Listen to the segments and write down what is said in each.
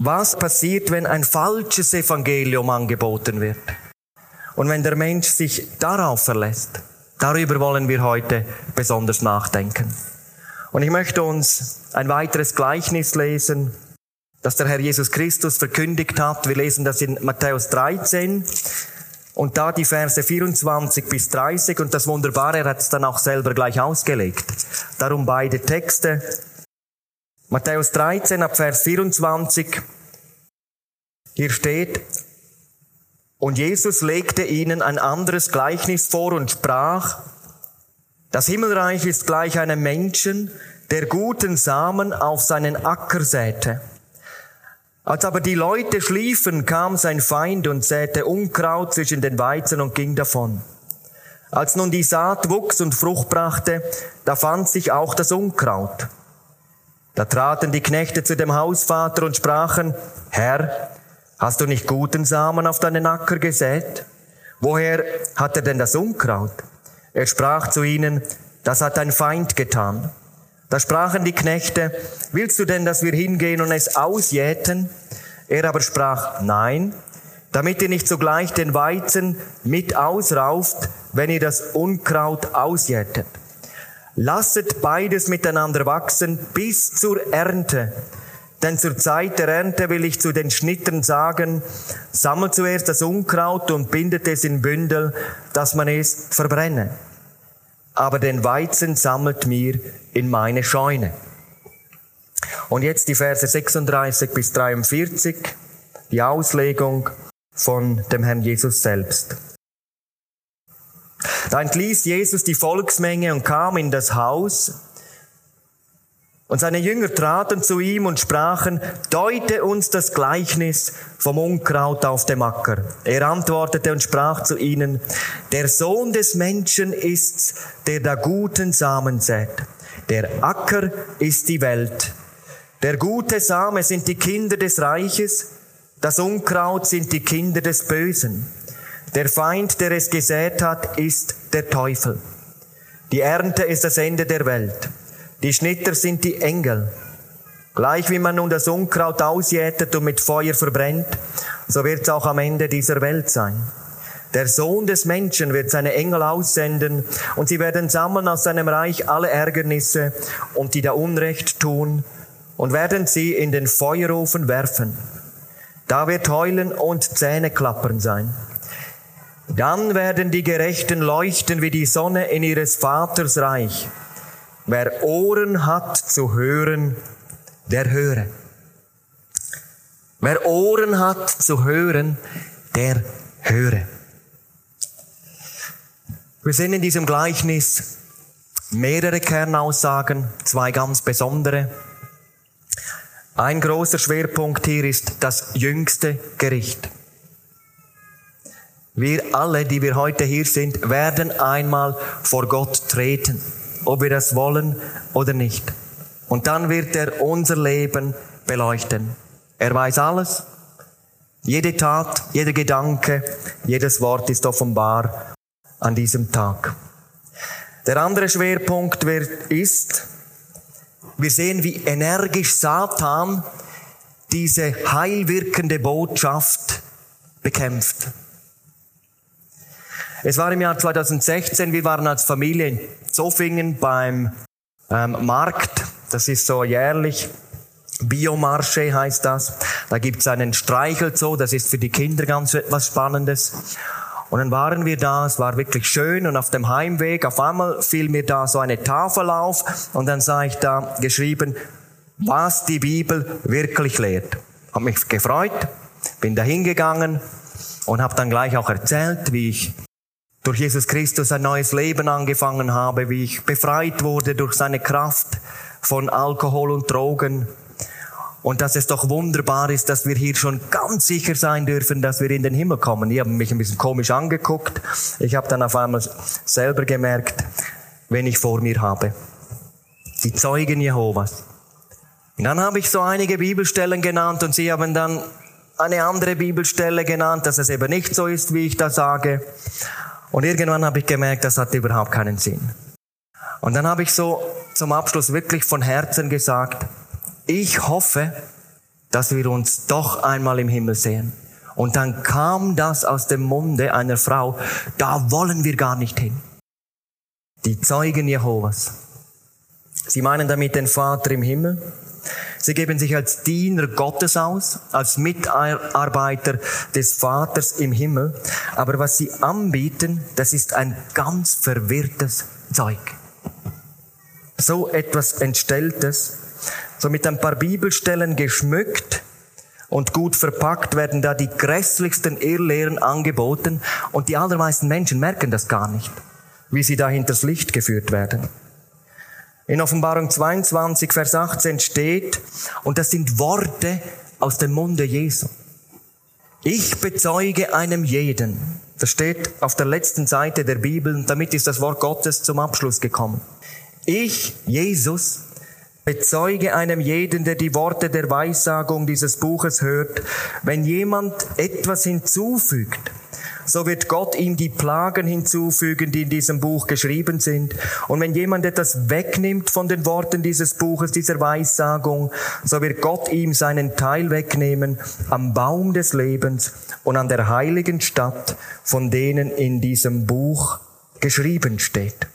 Was passiert, wenn ein falsches Evangelium angeboten wird? Und wenn der Mensch sich darauf verlässt? Darüber wollen wir heute besonders nachdenken. Und ich möchte uns ein weiteres Gleichnis lesen, das der Herr Jesus Christus verkündigt hat. Wir lesen das in Matthäus 13 und da die Verse 24 bis 30 und das Wunderbare, er hat es dann auch selber gleich ausgelegt. Darum beide Texte. Matthäus 13 ab Vers 24. Hier steht, und Jesus legte ihnen ein anderes Gleichnis vor und sprach, das Himmelreich ist gleich einem Menschen, der guten Samen auf seinen Acker säte. Als aber die Leute schliefen, kam sein Feind und säte Unkraut zwischen den Weizen und ging davon. Als nun die Saat wuchs und Frucht brachte, da fand sich auch das Unkraut. Da traten die Knechte zu dem Hausvater und sprachen, Herr, hast du nicht guten Samen auf deinen Acker gesät? Woher hat er denn das Unkraut? Er sprach zu ihnen, das hat dein Feind getan. Da sprachen die Knechte, willst du denn, dass wir hingehen und es ausjäten? Er aber sprach, nein, damit ihr nicht sogleich den Weizen mit ausrauft, wenn ihr das Unkraut ausjätet. Lasset beides miteinander wachsen bis zur Ernte. Denn zur Zeit der Ernte will ich zu den Schnittern sagen, sammelt zuerst das Unkraut und bindet es in Bündel, dass man es verbrenne. Aber den Weizen sammelt mir in meine Scheune. Und jetzt die Verse 36 bis 43, die Auslegung von dem Herrn Jesus selbst. Da entließ Jesus die Volksmenge und kam in das Haus, und seine Jünger traten zu ihm und sprachen, deute uns das Gleichnis vom Unkraut auf dem Acker. Er antwortete und sprach zu ihnen, der Sohn des Menschen ist's, der da guten Samen sät. Der Acker ist die Welt. Der gute Same sind die Kinder des Reiches, das Unkraut sind die Kinder des Bösen. Der Feind, der es gesät hat, ist der Teufel. Die Ernte ist das Ende der Welt. Die Schnitter sind die Engel. Gleich wie man nun das Unkraut ausjätet und mit Feuer verbrennt, so wird es auch am Ende dieser Welt sein. Der Sohn des Menschen wird seine Engel aussenden und sie werden sammeln aus seinem Reich alle Ärgernisse und die da Unrecht tun und werden sie in den Feuerofen werfen. Da wird Heulen und Zähne klappern sein. Dann werden die Gerechten leuchten wie die Sonne in ihres Vaters Reich. Wer Ohren hat zu hören, der höre. Wer Ohren hat zu hören, der höre. Wir sehen in diesem Gleichnis mehrere Kernaussagen, zwei ganz besondere. Ein großer Schwerpunkt hier ist das jüngste Gericht. Wir alle, die wir heute hier sind, werden einmal vor Gott treten ob wir das wollen oder nicht. Und dann wird er unser Leben beleuchten. Er weiß alles. Jede Tat, jeder Gedanke, jedes Wort ist offenbar an diesem Tag. Der andere Schwerpunkt ist, wir sehen, wie energisch Satan diese heilwirkende Botschaft bekämpft. Es war im Jahr 2016, wir waren als Familie in Zofingen beim ähm, Markt. Das ist so jährlich. Biomarché heißt das. Da gibt's einen Streichelzoo, das ist für die Kinder ganz etwas Spannendes. Und dann waren wir da, es war wirklich schön und auf dem Heimweg, auf einmal fiel mir da so eine Tafel auf und dann sah ich da geschrieben, was die Bibel wirklich lehrt. Hab mich gefreut, bin da hingegangen und habe dann gleich auch erzählt, wie ich durch Jesus Christus ein neues Leben angefangen habe, wie ich befreit wurde durch seine Kraft von Alkohol und Drogen. Und dass es doch wunderbar ist, dass wir hier schon ganz sicher sein dürfen, dass wir in den Himmel kommen. Die haben mich ein bisschen komisch angeguckt. Ich habe dann auf einmal selber gemerkt, wen ich vor mir habe. Die Zeugen Jehovas. Und dann habe ich so einige Bibelstellen genannt und sie haben dann eine andere Bibelstelle genannt, dass es eben nicht so ist, wie ich da sage. Und irgendwann habe ich gemerkt, das hat überhaupt keinen Sinn. Und dann habe ich so zum Abschluss wirklich von Herzen gesagt, ich hoffe, dass wir uns doch einmal im Himmel sehen. Und dann kam das aus dem Munde einer Frau, da wollen wir gar nicht hin. Die Zeugen Jehovas. Sie meinen damit den Vater im Himmel. Sie geben sich als Diener Gottes aus, als Mitarbeiter des Vaters im Himmel. Aber was sie anbieten, das ist ein ganz verwirrtes Zeug. So etwas Entstelltes, so mit ein paar Bibelstellen geschmückt, und gut verpackt werden da die grässlichsten Irrlehren angeboten und die allermeisten Menschen merken das gar nicht, wie sie da hinters Licht geführt werden. In Offenbarung 22, Vers 18 steht, und das sind Worte aus dem Munde Jesu. Ich bezeuge einem jeden. Das steht auf der letzten Seite der Bibel und damit ist das Wort Gottes zum Abschluss gekommen. Ich, Jesus, Bezeuge einem jeden, der die Worte der Weissagung dieses Buches hört, wenn jemand etwas hinzufügt, so wird Gott ihm die Plagen hinzufügen, die in diesem Buch geschrieben sind. Und wenn jemand etwas wegnimmt von den Worten dieses Buches, dieser Weissagung, so wird Gott ihm seinen Teil wegnehmen am Baum des Lebens und an der heiligen Stadt, von denen in diesem Buch geschrieben steht.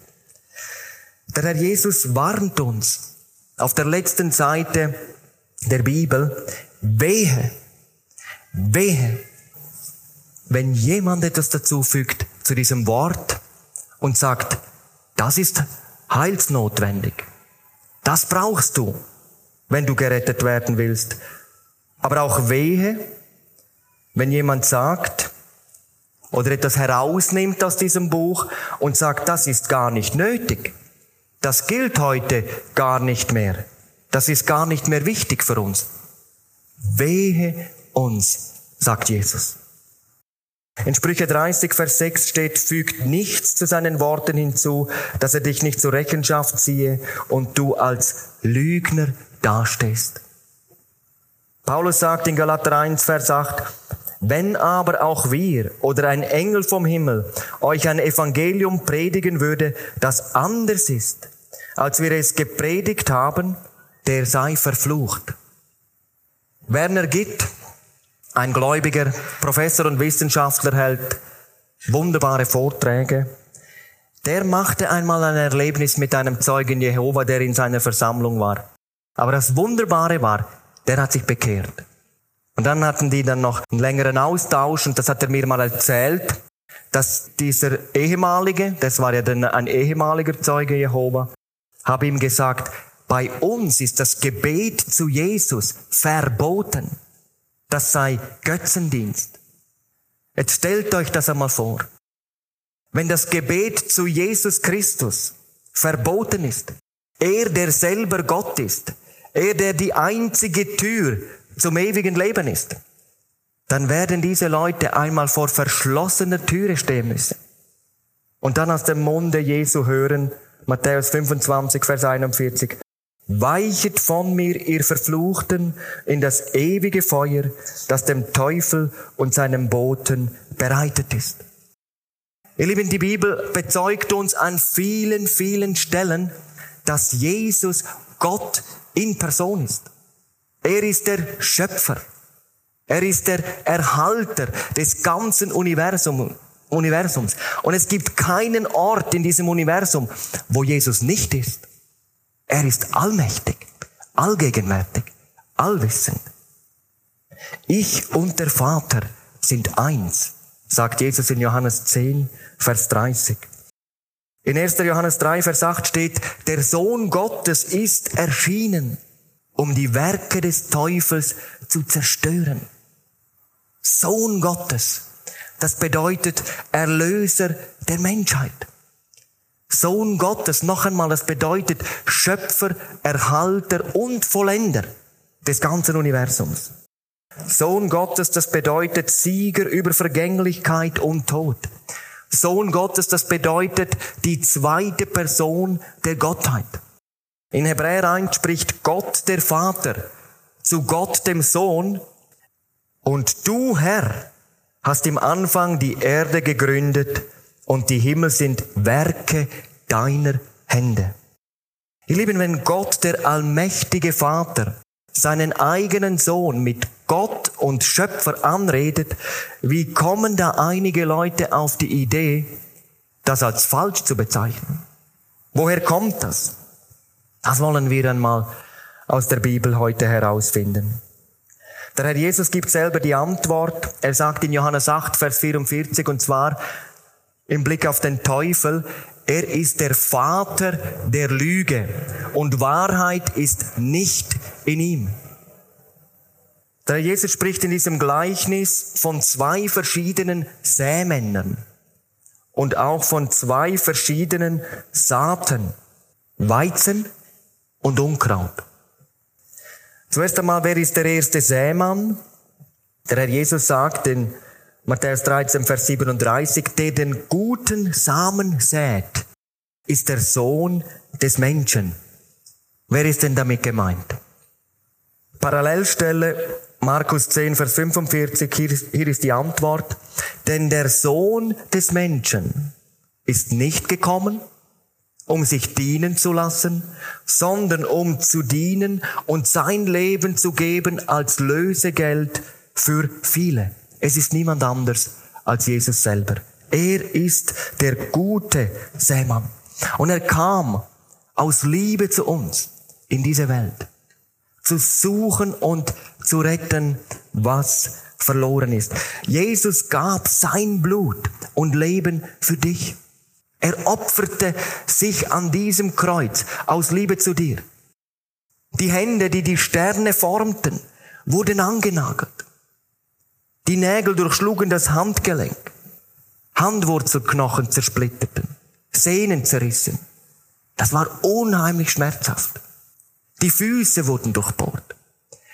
Der Herr Jesus warnt uns, auf der letzten Seite der Bibel, wehe, wehe, wenn jemand etwas dazu fügt zu diesem Wort und sagt, das ist heilsnotwendig. Das brauchst du, wenn du gerettet werden willst. Aber auch wehe, wenn jemand sagt oder etwas herausnimmt aus diesem Buch und sagt, das ist gar nicht nötig. Das gilt heute gar nicht mehr. Das ist gar nicht mehr wichtig für uns. Wehe uns, sagt Jesus. In Sprüche 30, Vers 6 steht, fügt nichts zu seinen Worten hinzu, dass er dich nicht zur Rechenschaft ziehe und du als Lügner dastehst. Paulus sagt in Galater 1, Vers 8, wenn aber auch wir oder ein Engel vom Himmel euch ein Evangelium predigen würde, das anders ist, als wir es gepredigt haben, der sei verflucht. Werner Gitt, ein gläubiger Professor und Wissenschaftler, hält wunderbare Vorträge. Der machte einmal ein Erlebnis mit einem Zeugen Jehova, der in seiner Versammlung war. Aber das Wunderbare war, der hat sich bekehrt. Und dann hatten die dann noch einen längeren Austausch und das hat er mir mal erzählt, dass dieser ehemalige, das war ja dann ein ehemaliger Zeuge Jehova, habe ihm gesagt, bei uns ist das Gebet zu Jesus verboten. Das sei Götzendienst. Jetzt stellt euch das einmal vor. Wenn das Gebet zu Jesus Christus verboten ist, er, der selber Gott ist, er, der die einzige Tür zum ewigen Leben ist, dann werden diese Leute einmal vor verschlossener Türe stehen müssen und dann aus dem Munde Jesu hören, Matthäus 25, Vers 41. Weichet von mir, ihr Verfluchten, in das ewige Feuer, das dem Teufel und seinem Boten bereitet ist. Ihr Lieben, die Bibel bezeugt uns an vielen, vielen Stellen, dass Jesus Gott in Person ist. Er ist der Schöpfer. Er ist der Erhalter des ganzen Universums. Universums. Und es gibt keinen Ort in diesem Universum, wo Jesus nicht ist. Er ist allmächtig, allgegenwärtig, allwissend. Ich und der Vater sind eins, sagt Jesus in Johannes 10, Vers 30. In 1. Johannes 3, Vers 8 steht, der Sohn Gottes ist erschienen, um die Werke des Teufels zu zerstören. Sohn Gottes. Das bedeutet Erlöser der Menschheit. Sohn Gottes, noch einmal, das bedeutet Schöpfer, Erhalter und Vollender des ganzen Universums. Sohn Gottes, das bedeutet Sieger über Vergänglichkeit und Tod. Sohn Gottes, das bedeutet die zweite Person der Gottheit. In Hebräer 1 spricht Gott der Vater zu Gott dem Sohn und du Herr hast im Anfang die Erde gegründet und die Himmel sind Werke deiner Hände. Ihr Lieben, wenn Gott, der allmächtige Vater, seinen eigenen Sohn mit Gott und Schöpfer anredet, wie kommen da einige Leute auf die Idee, das als falsch zu bezeichnen? Woher kommt das? Das wollen wir einmal aus der Bibel heute herausfinden. Der Herr Jesus gibt selber die Antwort. Er sagt in Johannes 8, Vers 44, und zwar im Blick auf den Teufel, er ist der Vater der Lüge und Wahrheit ist nicht in ihm. Der Jesus spricht in diesem Gleichnis von zwei verschiedenen Sämännern und auch von zwei verschiedenen Saaten, Weizen und Unkraut. Zuerst einmal, wer ist der erste Sämann? Der Herr Jesus sagt in Matthäus 13, Vers 37, der den guten Samen sät, ist der Sohn des Menschen. Wer ist denn damit gemeint? Parallelstelle Markus 10, Vers 45, hier hier ist die Antwort. Denn der Sohn des Menschen ist nicht gekommen, um sich dienen zu lassen, sondern um zu dienen und sein Leben zu geben als Lösegeld für viele. Es ist niemand anders als Jesus selber. Er ist der gute Sämann. Und er kam aus Liebe zu uns in diese Welt. Zu suchen und zu retten, was verloren ist. Jesus gab sein Blut und Leben für dich. Er opferte sich an diesem Kreuz aus Liebe zu dir. Die Hände, die die Sterne formten, wurden angenagelt. Die Nägel durchschlugen das Handgelenk. Handwurzelknochen zersplitterten. Sehnen zerrissen. Das war unheimlich schmerzhaft. Die Füße wurden durchbohrt.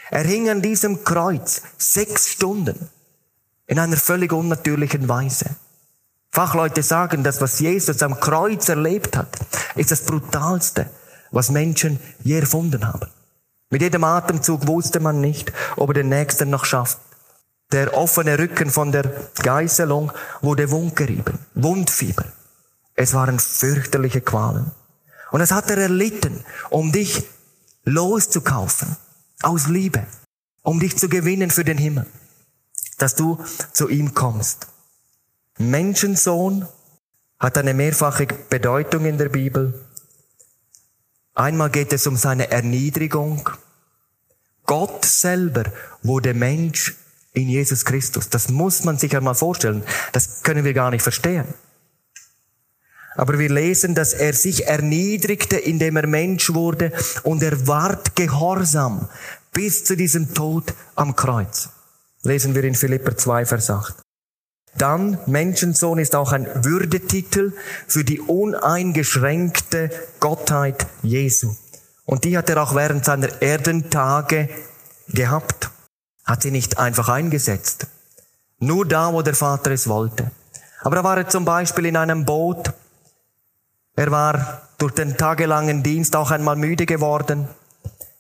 Er hing an diesem Kreuz sechs Stunden in einer völlig unnatürlichen Weise. Fachleute sagen, dass was Jesus am Kreuz erlebt hat, ist das brutalste, was Menschen je erfunden haben. Mit jedem Atemzug wusste man nicht, ob er den nächsten noch schafft. Der offene Rücken von der Geißelung wurde wundgerieben, Wundfieber. Es waren fürchterliche Qualen. Und das hat er erlitten, um dich loszukaufen, aus Liebe, um dich zu gewinnen für den Himmel, dass du zu ihm kommst. Menschensohn hat eine mehrfache Bedeutung in der Bibel. Einmal geht es um seine Erniedrigung. Gott selber wurde Mensch in Jesus Christus. Das muss man sich einmal vorstellen. Das können wir gar nicht verstehen. Aber wir lesen, dass er sich erniedrigte, indem er Mensch wurde und er ward gehorsam bis zu diesem Tod am Kreuz. Lesen wir in Philipper 2, Vers 8. Dann, Menschensohn ist auch ein Würdetitel für die uneingeschränkte Gottheit Jesu. Und die hat er auch während seiner Erdentage gehabt hat sie nicht einfach eingesetzt. Nur da, wo der Vater es wollte. Aber da war er zum Beispiel in einem Boot. Er war durch den tagelangen Dienst auch einmal müde geworden.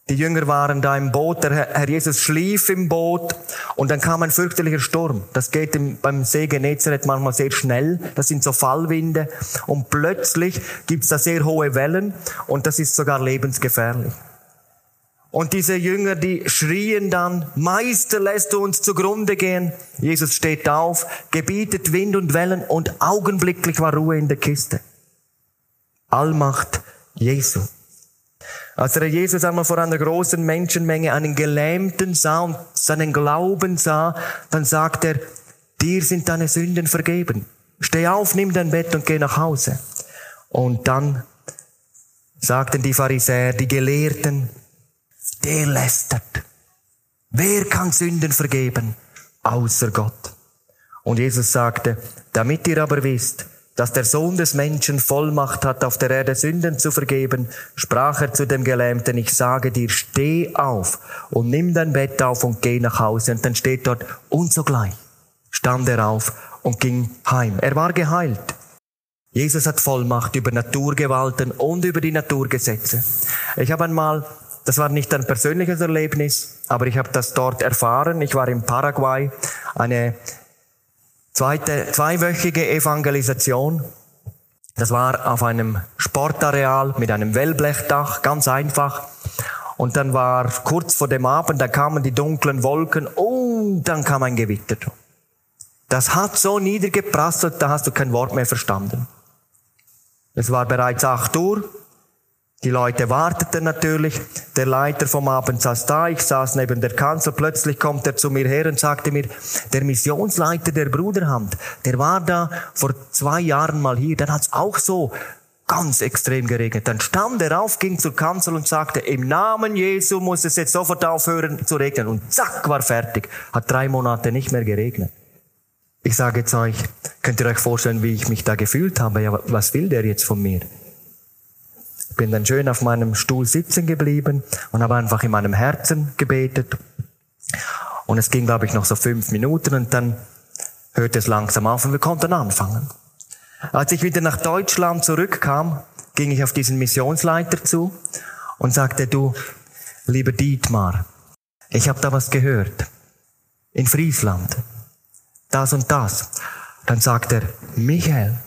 Die Jünger waren da im Boot, der Herr Jesus schlief im Boot und dann kam ein fürchterlicher Sturm. Das geht beim See Genezareth manchmal sehr schnell, das sind so Fallwinde und plötzlich gibt's da sehr hohe Wellen und das ist sogar lebensgefährlich. Und diese Jünger, die schrien dann, Meister, lässt du uns zugrunde gehen. Jesus steht auf, gebietet Wind und Wellen und augenblicklich war Ruhe in der Kiste. Allmacht Jesu. Als der Jesus einmal vor einer großen Menschenmenge einen Gelähmten sah und seinen Glauben sah, dann sagt er, dir sind deine Sünden vergeben. Steh auf, nimm dein Bett und geh nach Hause. Und dann sagten die Pharisäer, die Gelehrten, der lästert. Wer kann Sünden vergeben? Außer Gott. Und Jesus sagte, damit ihr aber wisst, dass der Sohn des Menschen Vollmacht hat, auf der Erde Sünden zu vergeben, sprach er zu dem Gelähmten, ich sage dir, steh auf und nimm dein Bett auf und geh nach Hause. Und dann steht dort, und sogleich stand er auf und ging heim. Er war geheilt. Jesus hat Vollmacht über Naturgewalten und über die Naturgesetze. Ich habe einmal das war nicht ein persönliches Erlebnis, aber ich habe das dort erfahren. Ich war in Paraguay, eine zweite, zweiwöchige Evangelisation. Das war auf einem Sportareal mit einem Wellblechdach, ganz einfach. Und dann war kurz vor dem Abend, da kamen die dunklen Wolken und dann kam ein Gewitter. Das hat so niedergeprasselt, da hast du kein Wort mehr verstanden. Es war bereits acht Uhr. Die Leute warteten natürlich. Der Leiter vom Abend saß da. Ich saß neben der Kanzel. Plötzlich kommt er zu mir her und sagte mir, der Missionsleiter der Bruderhand, der war da vor zwei Jahren mal hier. Dann hat's auch so ganz extrem geregnet. Dann stand er auf, ging zur Kanzel und sagte, im Namen Jesu muss es jetzt sofort aufhören zu regnen. Und zack, war fertig. Hat drei Monate nicht mehr geregnet. Ich sage jetzt euch, könnt ihr euch vorstellen, wie ich mich da gefühlt habe? Ja, was will der jetzt von mir? Ich bin dann schön auf meinem Stuhl sitzen geblieben und habe einfach in meinem Herzen gebetet. Und es ging, glaube ich, noch so fünf Minuten und dann hörte es langsam auf und wir konnten anfangen. Als ich wieder nach Deutschland zurückkam, ging ich auf diesen Missionsleiter zu und sagte, du, lieber Dietmar, ich habe da was gehört. In Friesland das und das. Dann sagt er, Michael,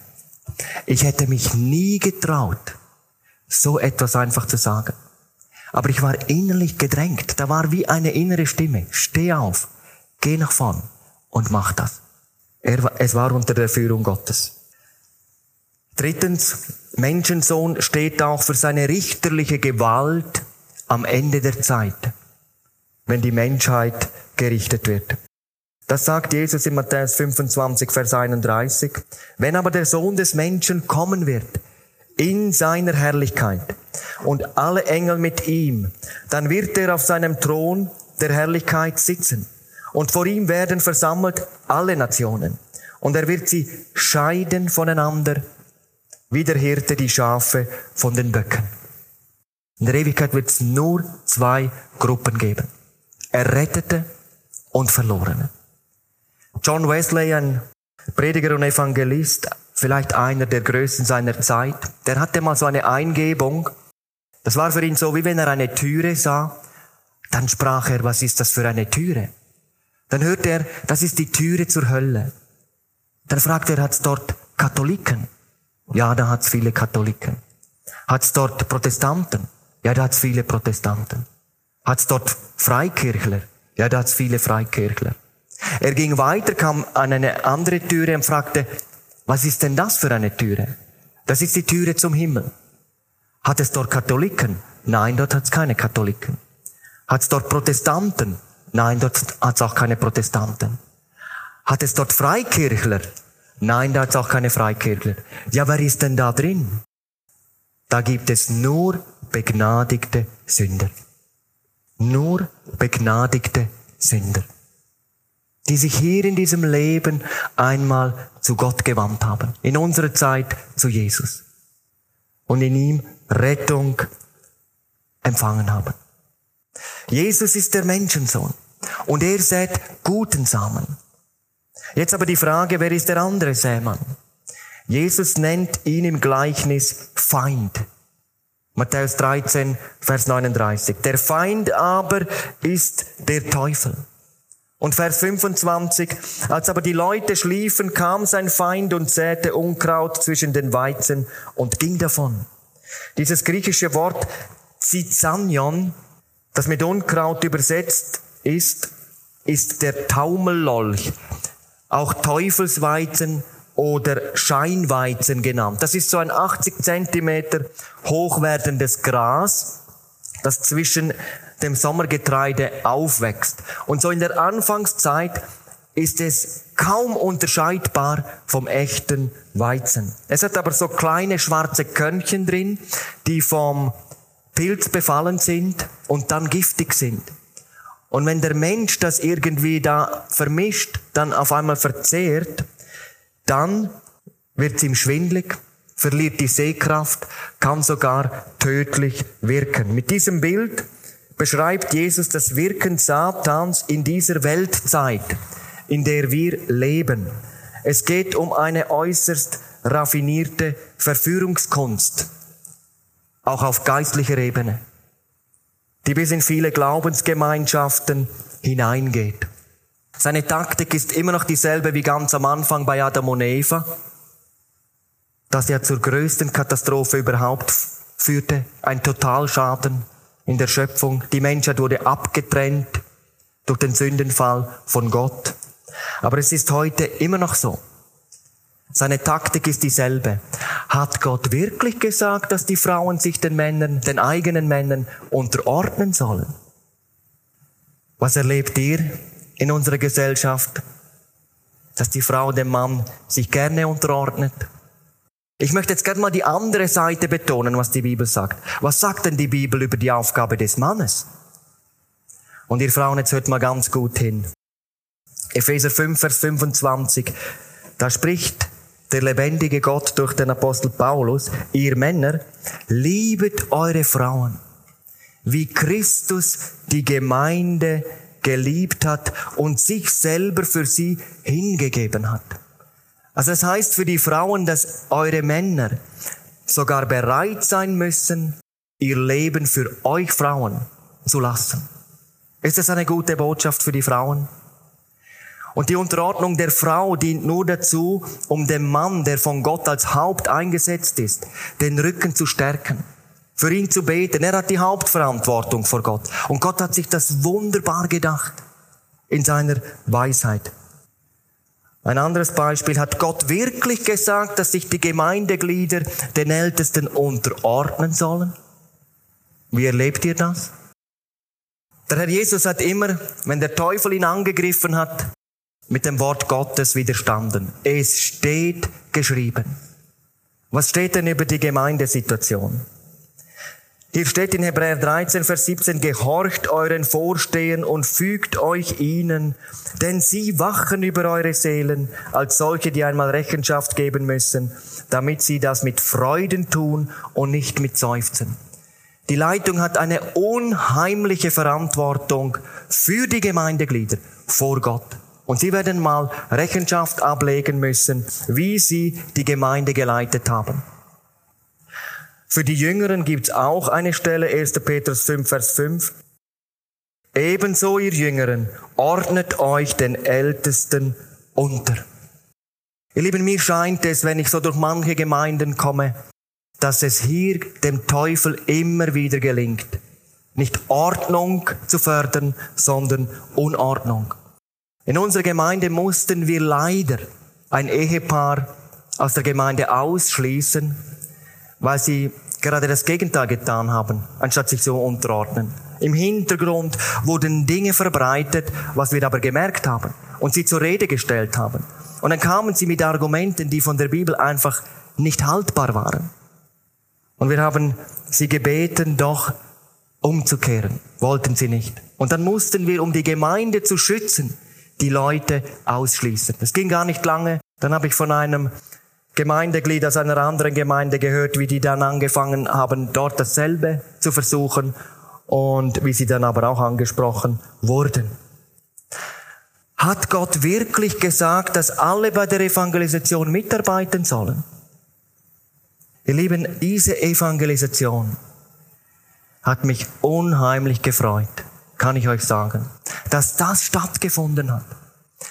ich hätte mich nie getraut, so etwas einfach zu sagen. Aber ich war innerlich gedrängt. Da war wie eine innere Stimme. Steh auf, geh nach vorn und mach das. Er, es war unter der Führung Gottes. Drittens, Menschensohn steht auch für seine richterliche Gewalt am Ende der Zeit, wenn die Menschheit gerichtet wird. Das sagt Jesus in Matthäus 25, Vers 31. Wenn aber der Sohn des Menschen kommen wird, in seiner Herrlichkeit und alle Engel mit ihm, dann wird er auf seinem Thron der Herrlichkeit sitzen. Und vor ihm werden versammelt alle Nationen. Und er wird sie scheiden voneinander, wie der Hirte die Schafe von den Böcken. In der Ewigkeit wird es nur zwei Gruppen geben. Errettete und Verlorene. John Wesley, ein Prediger und Evangelist, vielleicht einer der Größten seiner Zeit, der hatte mal so eine Eingebung. Das war für ihn so, wie wenn er eine Türe sah. Dann sprach er, was ist das für eine Türe? Dann hörte er, das ist die Türe zur Hölle. Dann fragte er, hat's dort Katholiken? Ja, da hat's viele Katholiken. Hat's dort Protestanten? Ja, da hat's viele Protestanten. Hat's dort Freikirchler? Ja, da hat's viele Freikirchler. Er ging weiter, kam an eine andere Türe und fragte, was ist denn das für eine Türe? Das ist die Türe zum Himmel. Hat es dort Katholiken? Nein, dort hat es keine Katholiken. Hat es dort Protestanten? Nein, dort hat es auch keine Protestanten. Hat es dort Freikirchler? Nein, da hat es auch keine Freikirchler. Ja, wer ist denn da drin? Da gibt es nur begnadigte Sünder. Nur begnadigte Sünder die sich hier in diesem Leben einmal zu Gott gewandt haben, in unserer Zeit zu Jesus und in ihm Rettung empfangen haben. Jesus ist der Menschensohn und er sät guten Samen. Jetzt aber die Frage, wer ist der andere Sämann? Jesus nennt ihn im Gleichnis Feind. Matthäus 13, Vers 39. Der Feind aber ist der Teufel. Und Vers 25, als aber die Leute schliefen, kam sein Feind und säte Unkraut zwischen den Weizen und ging davon. Dieses griechische Wort Zizanion, das mit Unkraut übersetzt ist, ist der Taumellolch, auch Teufelsweizen oder Scheinweizen genannt. Das ist so ein 80 Zentimeter hoch werdendes Gras, das zwischen dem Sommergetreide aufwächst. Und so in der Anfangszeit ist es kaum unterscheidbar vom echten Weizen. Es hat aber so kleine schwarze Körnchen drin, die vom Pilz befallen sind und dann giftig sind. Und wenn der Mensch das irgendwie da vermischt, dann auf einmal verzehrt, dann wird es ihm schwindlig, verliert die Sehkraft, kann sogar tödlich wirken. Mit diesem Bild beschreibt Jesus das Wirken Satans in dieser Weltzeit, in der wir leben. Es geht um eine äußerst raffinierte Verführungskunst, auch auf geistlicher Ebene, die bis in viele Glaubensgemeinschaften hineingeht. Seine Taktik ist immer noch dieselbe wie ganz am Anfang bei Adam und Eva, das ja zur größten Katastrophe überhaupt führte, ein Totalschaden in der Schöpfung. Die Menschheit wurde abgetrennt durch den Sündenfall von Gott. Aber es ist heute immer noch so. Seine Taktik ist dieselbe. Hat Gott wirklich gesagt, dass die Frauen sich den Männern, den eigenen Männern unterordnen sollen? Was erlebt ihr in unserer Gesellschaft? Dass die Frau dem Mann sich gerne unterordnet? Ich möchte jetzt gerne mal die andere Seite betonen, was die Bibel sagt. Was sagt denn die Bibel über die Aufgabe des Mannes? Und ihr Frauen, jetzt hört mal ganz gut hin. Epheser 5, Vers 25. Da spricht der lebendige Gott durch den Apostel Paulus, ihr Männer, liebet eure Frauen, wie Christus die Gemeinde geliebt hat und sich selber für sie hingegeben hat. Also es heißt für die Frauen, dass eure Männer sogar bereit sein müssen, ihr Leben für euch Frauen zu lassen. Ist das eine gute Botschaft für die Frauen? Und die Unterordnung der Frau dient nur dazu, um dem Mann, der von Gott als Haupt eingesetzt ist, den Rücken zu stärken, für ihn zu beten. Er hat die Hauptverantwortung vor Gott. Und Gott hat sich das wunderbar gedacht in seiner Weisheit. Ein anderes Beispiel, hat Gott wirklich gesagt, dass sich die Gemeindeglieder den Ältesten unterordnen sollen? Wie erlebt ihr das? Der Herr Jesus hat immer, wenn der Teufel ihn angegriffen hat, mit dem Wort Gottes widerstanden. Es steht geschrieben. Was steht denn über die Gemeindesituation? Hier steht in Hebräer 13, Vers 17, gehorcht euren Vorstehen und fügt euch ihnen, denn sie wachen über eure Seelen als solche, die einmal Rechenschaft geben müssen, damit sie das mit Freuden tun und nicht mit Seufzen. Die Leitung hat eine unheimliche Verantwortung für die Gemeindeglieder vor Gott. Und sie werden mal Rechenschaft ablegen müssen, wie sie die Gemeinde geleitet haben. Für die Jüngeren gibt es auch eine Stelle, 1. Petrus 5, Vers 5. Ebenso, ihr Jüngeren, ordnet euch den Ältesten unter. Ihr Lieben, mir scheint es, wenn ich so durch manche Gemeinden komme, dass es hier dem Teufel immer wieder gelingt, nicht Ordnung zu fördern, sondern Unordnung. In unserer Gemeinde mussten wir leider ein Ehepaar aus der Gemeinde ausschließen, weil sie gerade das Gegenteil getan haben, anstatt sich zu unterordnen. Im Hintergrund wurden Dinge verbreitet, was wir aber gemerkt haben und sie zur Rede gestellt haben. Und dann kamen sie mit Argumenten, die von der Bibel einfach nicht haltbar waren. Und wir haben sie gebeten, doch umzukehren. Wollten sie nicht. Und dann mussten wir, um die Gemeinde zu schützen, die Leute ausschließen. Es ging gar nicht lange. Dann habe ich von einem Gemeindeglied aus einer anderen Gemeinde gehört, wie die dann angefangen haben, dort dasselbe zu versuchen und wie sie dann aber auch angesprochen wurden. Hat Gott wirklich gesagt, dass alle bei der Evangelisation mitarbeiten sollen? Ihr Lieben, diese Evangelisation hat mich unheimlich gefreut, kann ich euch sagen, dass das stattgefunden hat.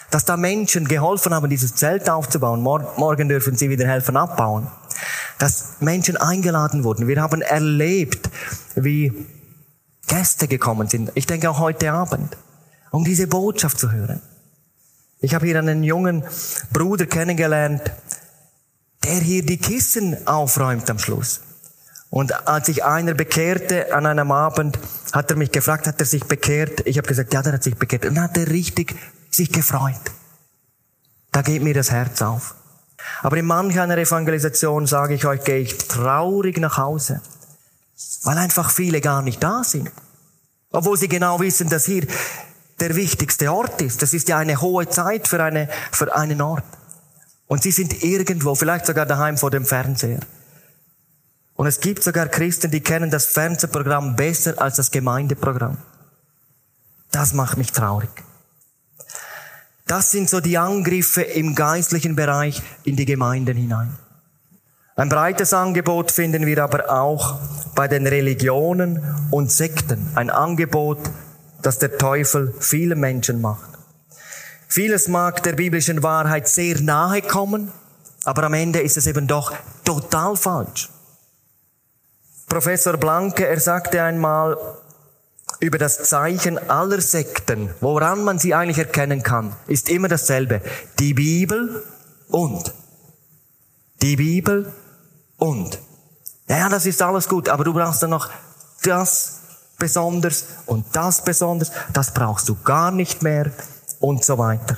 Dass da Menschen geholfen haben, dieses Zelt aufzubauen. Morgen dürfen sie wieder helfen abbauen. Dass Menschen eingeladen wurden. Wir haben erlebt, wie Gäste gekommen sind. Ich denke auch heute Abend, um diese Botschaft zu hören. Ich habe hier einen jungen Bruder kennengelernt, der hier die Kissen aufräumt am Schluss. Und als sich einer bekehrte an einem Abend, hat er mich gefragt, hat er sich bekehrt? Ich habe gesagt, ja, der hat sich bekehrt. Und dann hat er richtig sich gefreut. Da geht mir das Herz auf. Aber in manch einer Evangelisation, sage ich euch, gehe ich traurig nach Hause, weil einfach viele gar nicht da sind. Obwohl sie genau wissen, dass hier der wichtigste Ort ist. Das ist ja eine hohe Zeit für, eine, für einen Ort. Und sie sind irgendwo, vielleicht sogar daheim vor dem Fernseher. Und es gibt sogar Christen, die kennen das Fernsehprogramm besser als das Gemeindeprogramm. Das macht mich traurig. Das sind so die Angriffe im geistlichen Bereich in die Gemeinden hinein. Ein breites Angebot finden wir aber auch bei den Religionen und Sekten. Ein Angebot, das der Teufel vielen Menschen macht. Vieles mag der biblischen Wahrheit sehr nahe kommen, aber am Ende ist es eben doch total falsch. Professor Blanke, er sagte einmal über das Zeichen aller Sekten, woran man sie eigentlich erkennen kann, ist immer dasselbe. Die Bibel und. Die Bibel und. Ja, das ist alles gut, aber du brauchst dann noch das besonders und das besonders, das brauchst du gar nicht mehr und so weiter.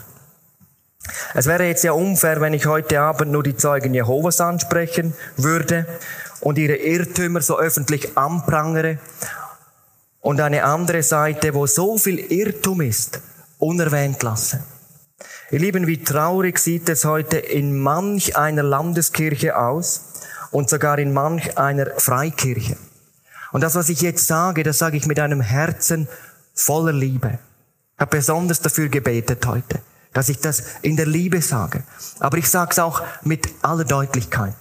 Es wäre jetzt ja unfair, wenn ich heute Abend nur die Zeugen Jehovas ansprechen würde und ihre Irrtümer so öffentlich anprangere und eine andere Seite, wo so viel Irrtum ist, unerwähnt lasse. Ihr Lieben, wie traurig sieht es heute in manch einer Landeskirche aus und sogar in manch einer Freikirche. Und das, was ich jetzt sage, das sage ich mit einem Herzen voller Liebe. Ich habe besonders dafür gebetet heute dass ich das in der Liebe sage. Aber ich sage es auch mit aller Deutlichkeit.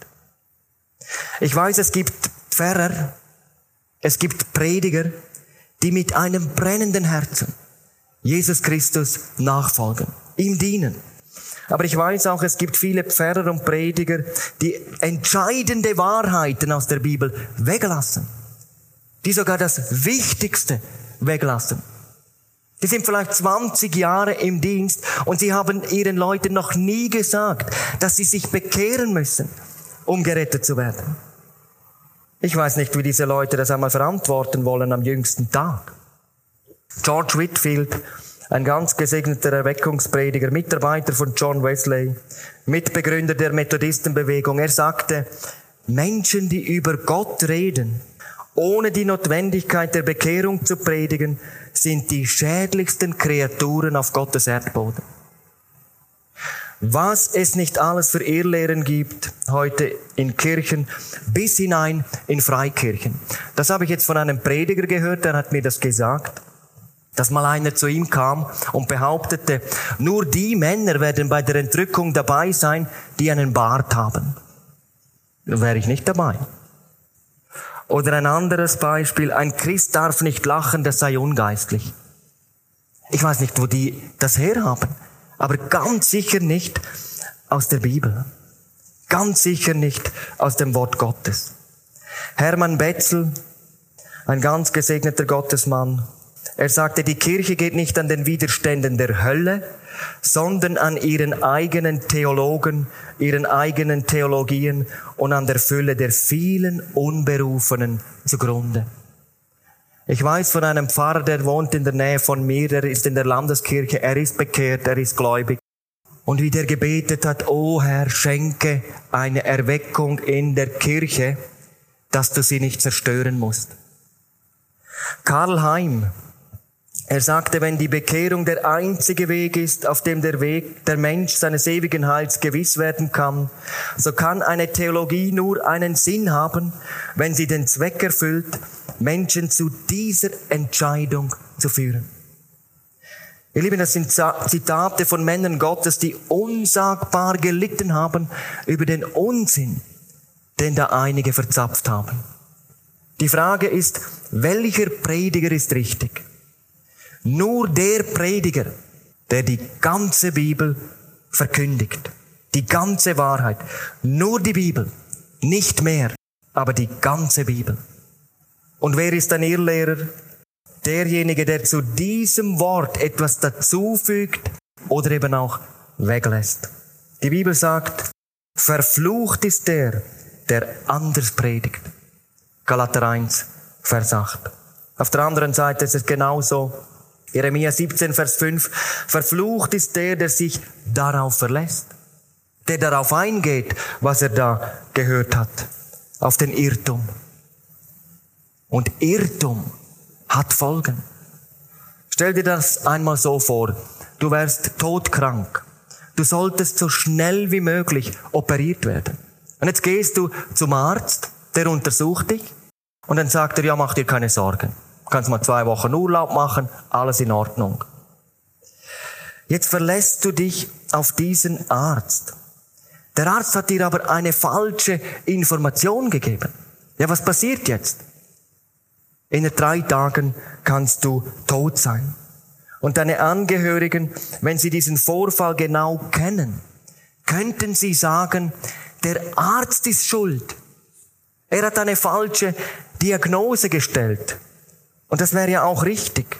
Ich weiß, es gibt Pfarrer, es gibt Prediger, die mit einem brennenden Herzen Jesus Christus nachfolgen, ihm dienen. Aber ich weiß auch, es gibt viele Pfarrer und Prediger, die entscheidende Wahrheiten aus der Bibel weglassen, die sogar das Wichtigste weglassen. Die sind vielleicht 20 Jahre im Dienst und sie haben ihren Leuten noch nie gesagt, dass sie sich bekehren müssen, um gerettet zu werden. Ich weiß nicht, wie diese Leute das einmal verantworten wollen am jüngsten Tag. George Whitfield, ein ganz gesegneter Erweckungsprediger, Mitarbeiter von John Wesley, Mitbegründer der Methodistenbewegung, er sagte, Menschen, die über Gott reden, ohne die Notwendigkeit der Bekehrung zu predigen, sind die schädlichsten Kreaturen auf Gottes Erdboden. Was es nicht alles für Irrlehren gibt heute in Kirchen, bis hinein in Freikirchen. Das habe ich jetzt von einem Prediger gehört, der hat mir das gesagt, dass mal einer zu ihm kam und behauptete, nur die Männer werden bei der Entrückung dabei sein, die einen Bart haben. Dann wäre ich nicht dabei. Oder ein anderes Beispiel, ein Christ darf nicht lachen, das sei ungeistlich. Ich weiß nicht, wo die das herhaben, aber ganz sicher nicht aus der Bibel. Ganz sicher nicht aus dem Wort Gottes. Hermann Betzel, ein ganz gesegneter Gottesmann, er sagte, die Kirche geht nicht an den Widerständen der Hölle, sondern an ihren eigenen Theologen, ihren eigenen Theologien und an der Fülle der vielen Unberufenen zugrunde. Ich weiß von einem Pfarrer, der wohnt in der Nähe von mir, der ist in der Landeskirche, er ist bekehrt, er ist gläubig. Und wie der gebetet hat, oh Herr, schenke eine Erweckung in der Kirche, dass du sie nicht zerstören musst. Karl Heim, er sagte, wenn die Bekehrung der einzige Weg ist, auf dem der Weg der Mensch seines ewigen Heils gewiss werden kann, so kann eine Theologie nur einen Sinn haben, wenn sie den Zweck erfüllt, Menschen zu dieser Entscheidung zu führen. Ihr Lieben, das sind Zitate von Männern Gottes, die unsagbar gelitten haben über den Unsinn, den da einige verzapft haben. Die Frage ist, welcher Prediger ist richtig? Nur der Prediger, der die ganze Bibel verkündigt, die ganze Wahrheit, nur die Bibel, nicht mehr, aber die ganze Bibel. Und wer ist ein Irrlehrer? Derjenige, der zu diesem Wort etwas dazufügt oder eben auch weglässt. Die Bibel sagt, verflucht ist der, der anders predigt. Galater 1, Vers 8. Auf der anderen Seite ist es genauso, Jeremia 17, Vers 5. Verflucht ist der, der sich darauf verlässt. Der darauf eingeht, was er da gehört hat. Auf den Irrtum. Und Irrtum hat Folgen. Stell dir das einmal so vor. Du wärst todkrank. Du solltest so schnell wie möglich operiert werden. Und jetzt gehst du zum Arzt, der untersucht dich und dann sagt er, ja, mach dir keine Sorgen kannst mal zwei Wochen Urlaub machen, alles in Ordnung. Jetzt verlässt du dich auf diesen Arzt. Der Arzt hat dir aber eine falsche Information gegeben. Ja, was passiert jetzt? In drei Tagen kannst du tot sein. Und deine Angehörigen, wenn sie diesen Vorfall genau kennen, könnten sie sagen, der Arzt ist schuld. Er hat eine falsche Diagnose gestellt. Und das wäre ja auch richtig.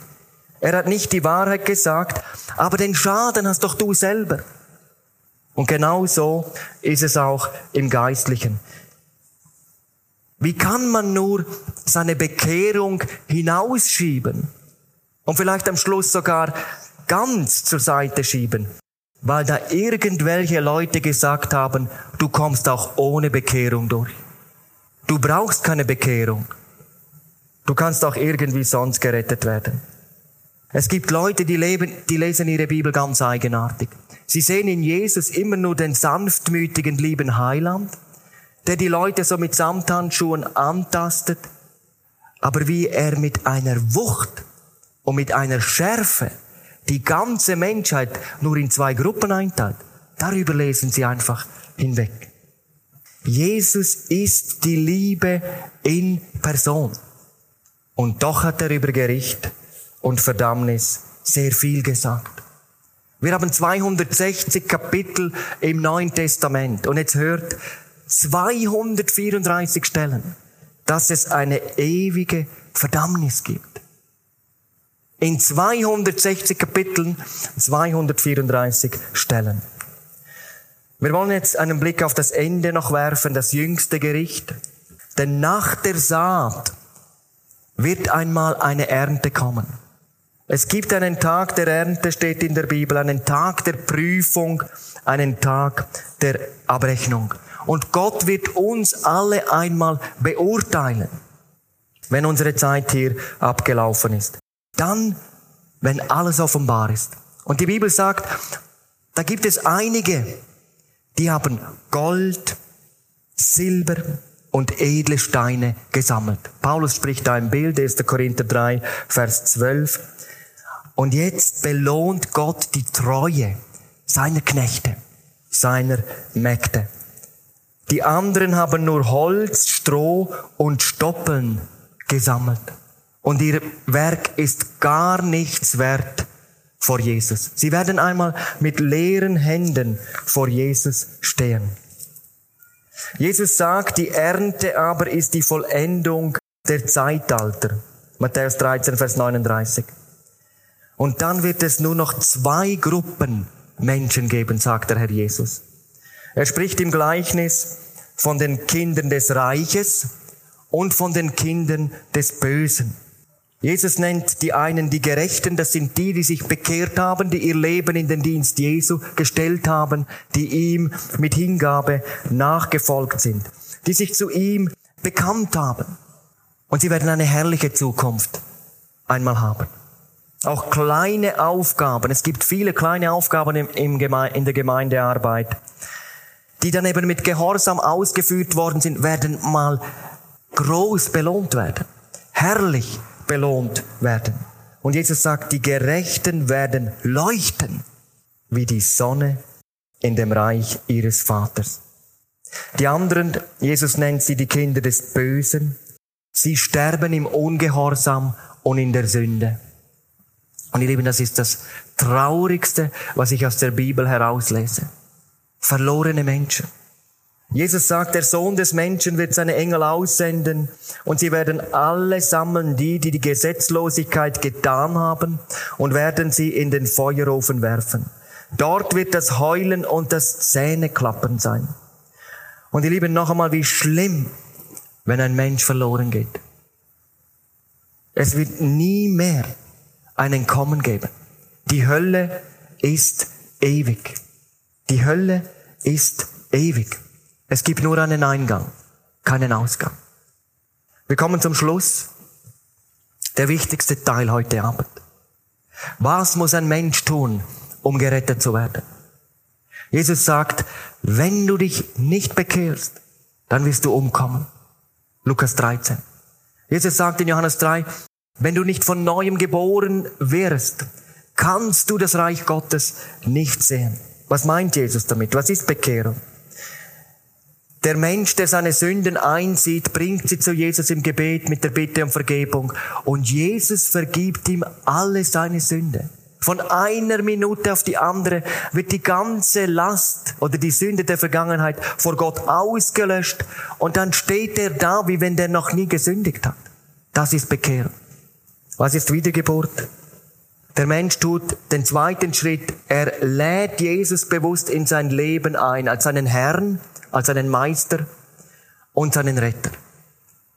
Er hat nicht die Wahrheit gesagt, aber den Schaden hast doch du selber. Und genau so ist es auch im Geistlichen. Wie kann man nur seine Bekehrung hinausschieben und vielleicht am Schluss sogar ganz zur Seite schieben, weil da irgendwelche Leute gesagt haben, du kommst auch ohne Bekehrung durch. Du brauchst keine Bekehrung. Du kannst auch irgendwie sonst gerettet werden. Es gibt Leute, die leben, die lesen ihre Bibel ganz eigenartig. Sie sehen in Jesus immer nur den sanftmütigen, lieben Heiland, der die Leute so mit Samthandschuhen antastet, aber wie er mit einer Wucht und mit einer Schärfe die ganze Menschheit nur in zwei Gruppen einteilt, darüber lesen sie einfach hinweg. Jesus ist die Liebe in Person. Und doch hat er über Gericht und Verdammnis sehr viel gesagt. Wir haben 260 Kapitel im Neuen Testament und jetzt hört 234 Stellen, dass es eine ewige Verdammnis gibt. In 260 Kapiteln 234 Stellen. Wir wollen jetzt einen Blick auf das Ende noch werfen, das jüngste Gericht. Denn nach der Saat wird einmal eine Ernte kommen. Es gibt einen Tag der Ernte, steht in der Bibel, einen Tag der Prüfung, einen Tag der Abrechnung. Und Gott wird uns alle einmal beurteilen, wenn unsere Zeit hier abgelaufen ist. Dann, wenn alles offenbar ist. Und die Bibel sagt, da gibt es einige, die haben Gold, Silber, und edle Steine gesammelt. Paulus spricht da im Bild, 1. Korinther 3, Vers 12. Und jetzt belohnt Gott die Treue seiner Knechte, seiner Mägde. Die anderen haben nur Holz, Stroh und Stoppeln gesammelt. Und ihr Werk ist gar nichts wert vor Jesus. Sie werden einmal mit leeren Händen vor Jesus stehen. Jesus sagt, die Ernte aber ist die Vollendung der Zeitalter. Matthäus 13, Vers 39. Und dann wird es nur noch zwei Gruppen Menschen geben, sagt der Herr Jesus. Er spricht im Gleichnis von den Kindern des Reiches und von den Kindern des Bösen. Jesus nennt die einen die Gerechten, das sind die, die sich bekehrt haben, die ihr Leben in den Dienst Jesu gestellt haben, die ihm mit Hingabe nachgefolgt sind, die sich zu ihm bekannt haben. Und sie werden eine herrliche Zukunft einmal haben. Auch kleine Aufgaben, es gibt viele kleine Aufgaben in der Gemeindearbeit, die dann eben mit Gehorsam ausgeführt worden sind, werden mal groß belohnt werden. Herrlich belohnt werden. Und Jesus sagt, die Gerechten werden leuchten wie die Sonne in dem Reich ihres Vaters. Die anderen, Jesus nennt sie die Kinder des Bösen, sie sterben im Ungehorsam und in der Sünde. Und ihr Lieben, das ist das Traurigste, was ich aus der Bibel herauslese. Verlorene Menschen. Jesus sagt, der Sohn des Menschen wird seine Engel aussenden und sie werden alle sammeln, die, die die Gesetzlosigkeit getan haben und werden sie in den Feuerofen werfen. Dort wird das Heulen und das Zähneklappen sein. Und ihr Lieben, noch einmal, wie schlimm, wenn ein Mensch verloren geht. Es wird nie mehr einen Kommen geben. Die Hölle ist ewig. Die Hölle ist ewig. Es gibt nur einen Eingang, keinen Ausgang. Wir kommen zum Schluss. Der wichtigste Teil heute Abend. Was muss ein Mensch tun, um gerettet zu werden? Jesus sagt, wenn du dich nicht bekehrst, dann wirst du umkommen. Lukas 13. Jesus sagt in Johannes 3, wenn du nicht von neuem geboren wirst, kannst du das Reich Gottes nicht sehen. Was meint Jesus damit? Was ist Bekehrung? Der Mensch, der seine Sünden einsieht, bringt sie zu Jesus im Gebet mit der Bitte um Vergebung. Und Jesus vergibt ihm alle seine Sünde. Von einer Minute auf die andere wird die ganze Last oder die Sünde der Vergangenheit vor Gott ausgelöscht und dann steht er da, wie wenn der noch nie gesündigt hat. Das ist Bekehrung. Was ist Wiedergeburt? Der Mensch tut den zweiten Schritt. Er lädt Jesus bewusst in sein Leben ein, als seinen Herrn, als seinen Meister und seinen Retter.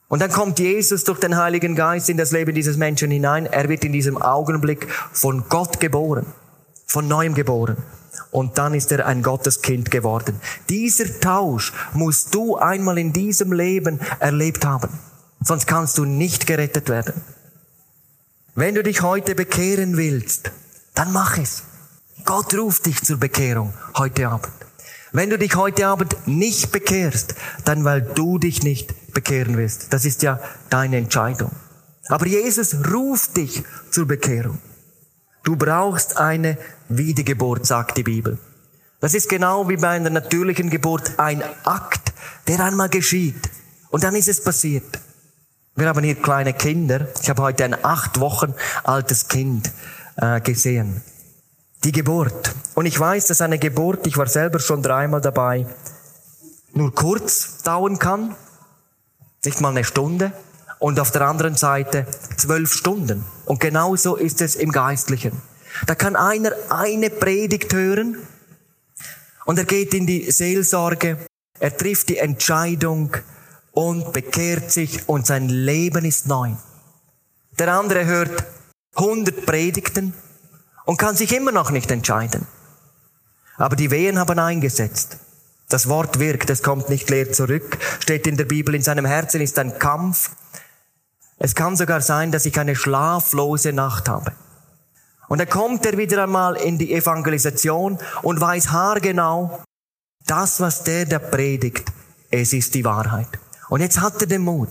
Und dann kommt Jesus durch den Heiligen Geist in das Leben dieses Menschen hinein. Er wird in diesem Augenblick von Gott geboren, von neuem geboren. Und dann ist er ein Gotteskind geworden. Dieser Tausch musst du einmal in diesem Leben erlebt haben. Sonst kannst du nicht gerettet werden. Wenn du dich heute bekehren willst, dann mach es. Gott ruft dich zur Bekehrung heute Abend. Wenn du dich heute Abend nicht bekehrst, dann weil du dich nicht bekehren willst. Das ist ja deine Entscheidung. Aber Jesus ruft dich zur Bekehrung. Du brauchst eine Wiedergeburt, sagt die Bibel. Das ist genau wie bei einer natürlichen Geburt ein Akt, der einmal geschieht. Und dann ist es passiert. Wir haben hier kleine Kinder. Ich habe heute ein acht Wochen altes Kind äh, gesehen. Die Geburt. Und ich weiß, dass eine Geburt, ich war selber schon dreimal dabei, nur kurz dauern kann. Nicht mal eine Stunde. Und auf der anderen Seite zwölf Stunden. Und genauso ist es im Geistlichen. Da kann einer eine Predigt hören und er geht in die Seelsorge. Er trifft die Entscheidung, und bekehrt sich und sein Leben ist neu. Der andere hört 100 Predigten und kann sich immer noch nicht entscheiden. Aber die Wehen haben eingesetzt. Das Wort wirkt, es kommt nicht leer zurück, steht in der Bibel, in seinem Herzen ist ein Kampf. Es kann sogar sein, dass ich eine schlaflose Nacht habe. Und dann kommt er wieder einmal in die Evangelisation und weiß haargenau, das, was der da predigt, es ist die Wahrheit. Und jetzt hat er den Mut.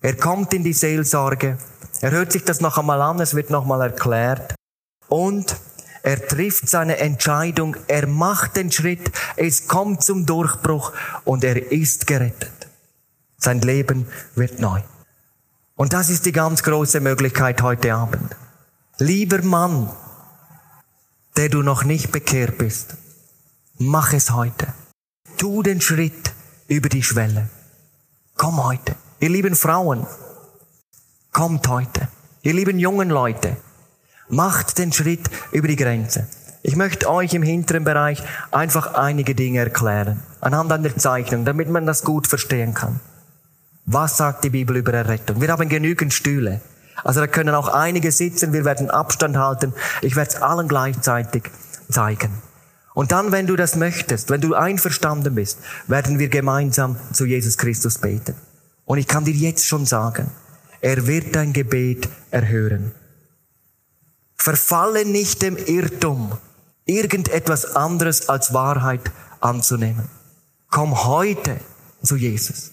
Er kommt in die Seelsorge. Er hört sich das noch einmal an, es wird noch mal erklärt. Und er trifft seine Entscheidung, er macht den Schritt, es kommt zum Durchbruch und er ist gerettet. Sein Leben wird neu. Und das ist die ganz große Möglichkeit heute Abend. Lieber Mann, der du noch nicht bekehrt bist, mach es heute. Tu den Schritt über die Schwelle. Komm heute. Ihr lieben Frauen, kommt heute. Ihr lieben jungen Leute, macht den Schritt über die Grenze. Ich möchte euch im hinteren Bereich einfach einige Dinge erklären, anhand einer Zeichnung, damit man das gut verstehen kann. Was sagt die Bibel über Errettung? Wir haben genügend Stühle. Also da können auch einige sitzen, wir werden Abstand halten. Ich werde es allen gleichzeitig zeigen. Und dann, wenn du das möchtest, wenn du einverstanden bist, werden wir gemeinsam zu Jesus Christus beten. Und ich kann dir jetzt schon sagen, er wird dein Gebet erhören. Verfalle nicht dem Irrtum, irgendetwas anderes als Wahrheit anzunehmen. Komm heute zu Jesus.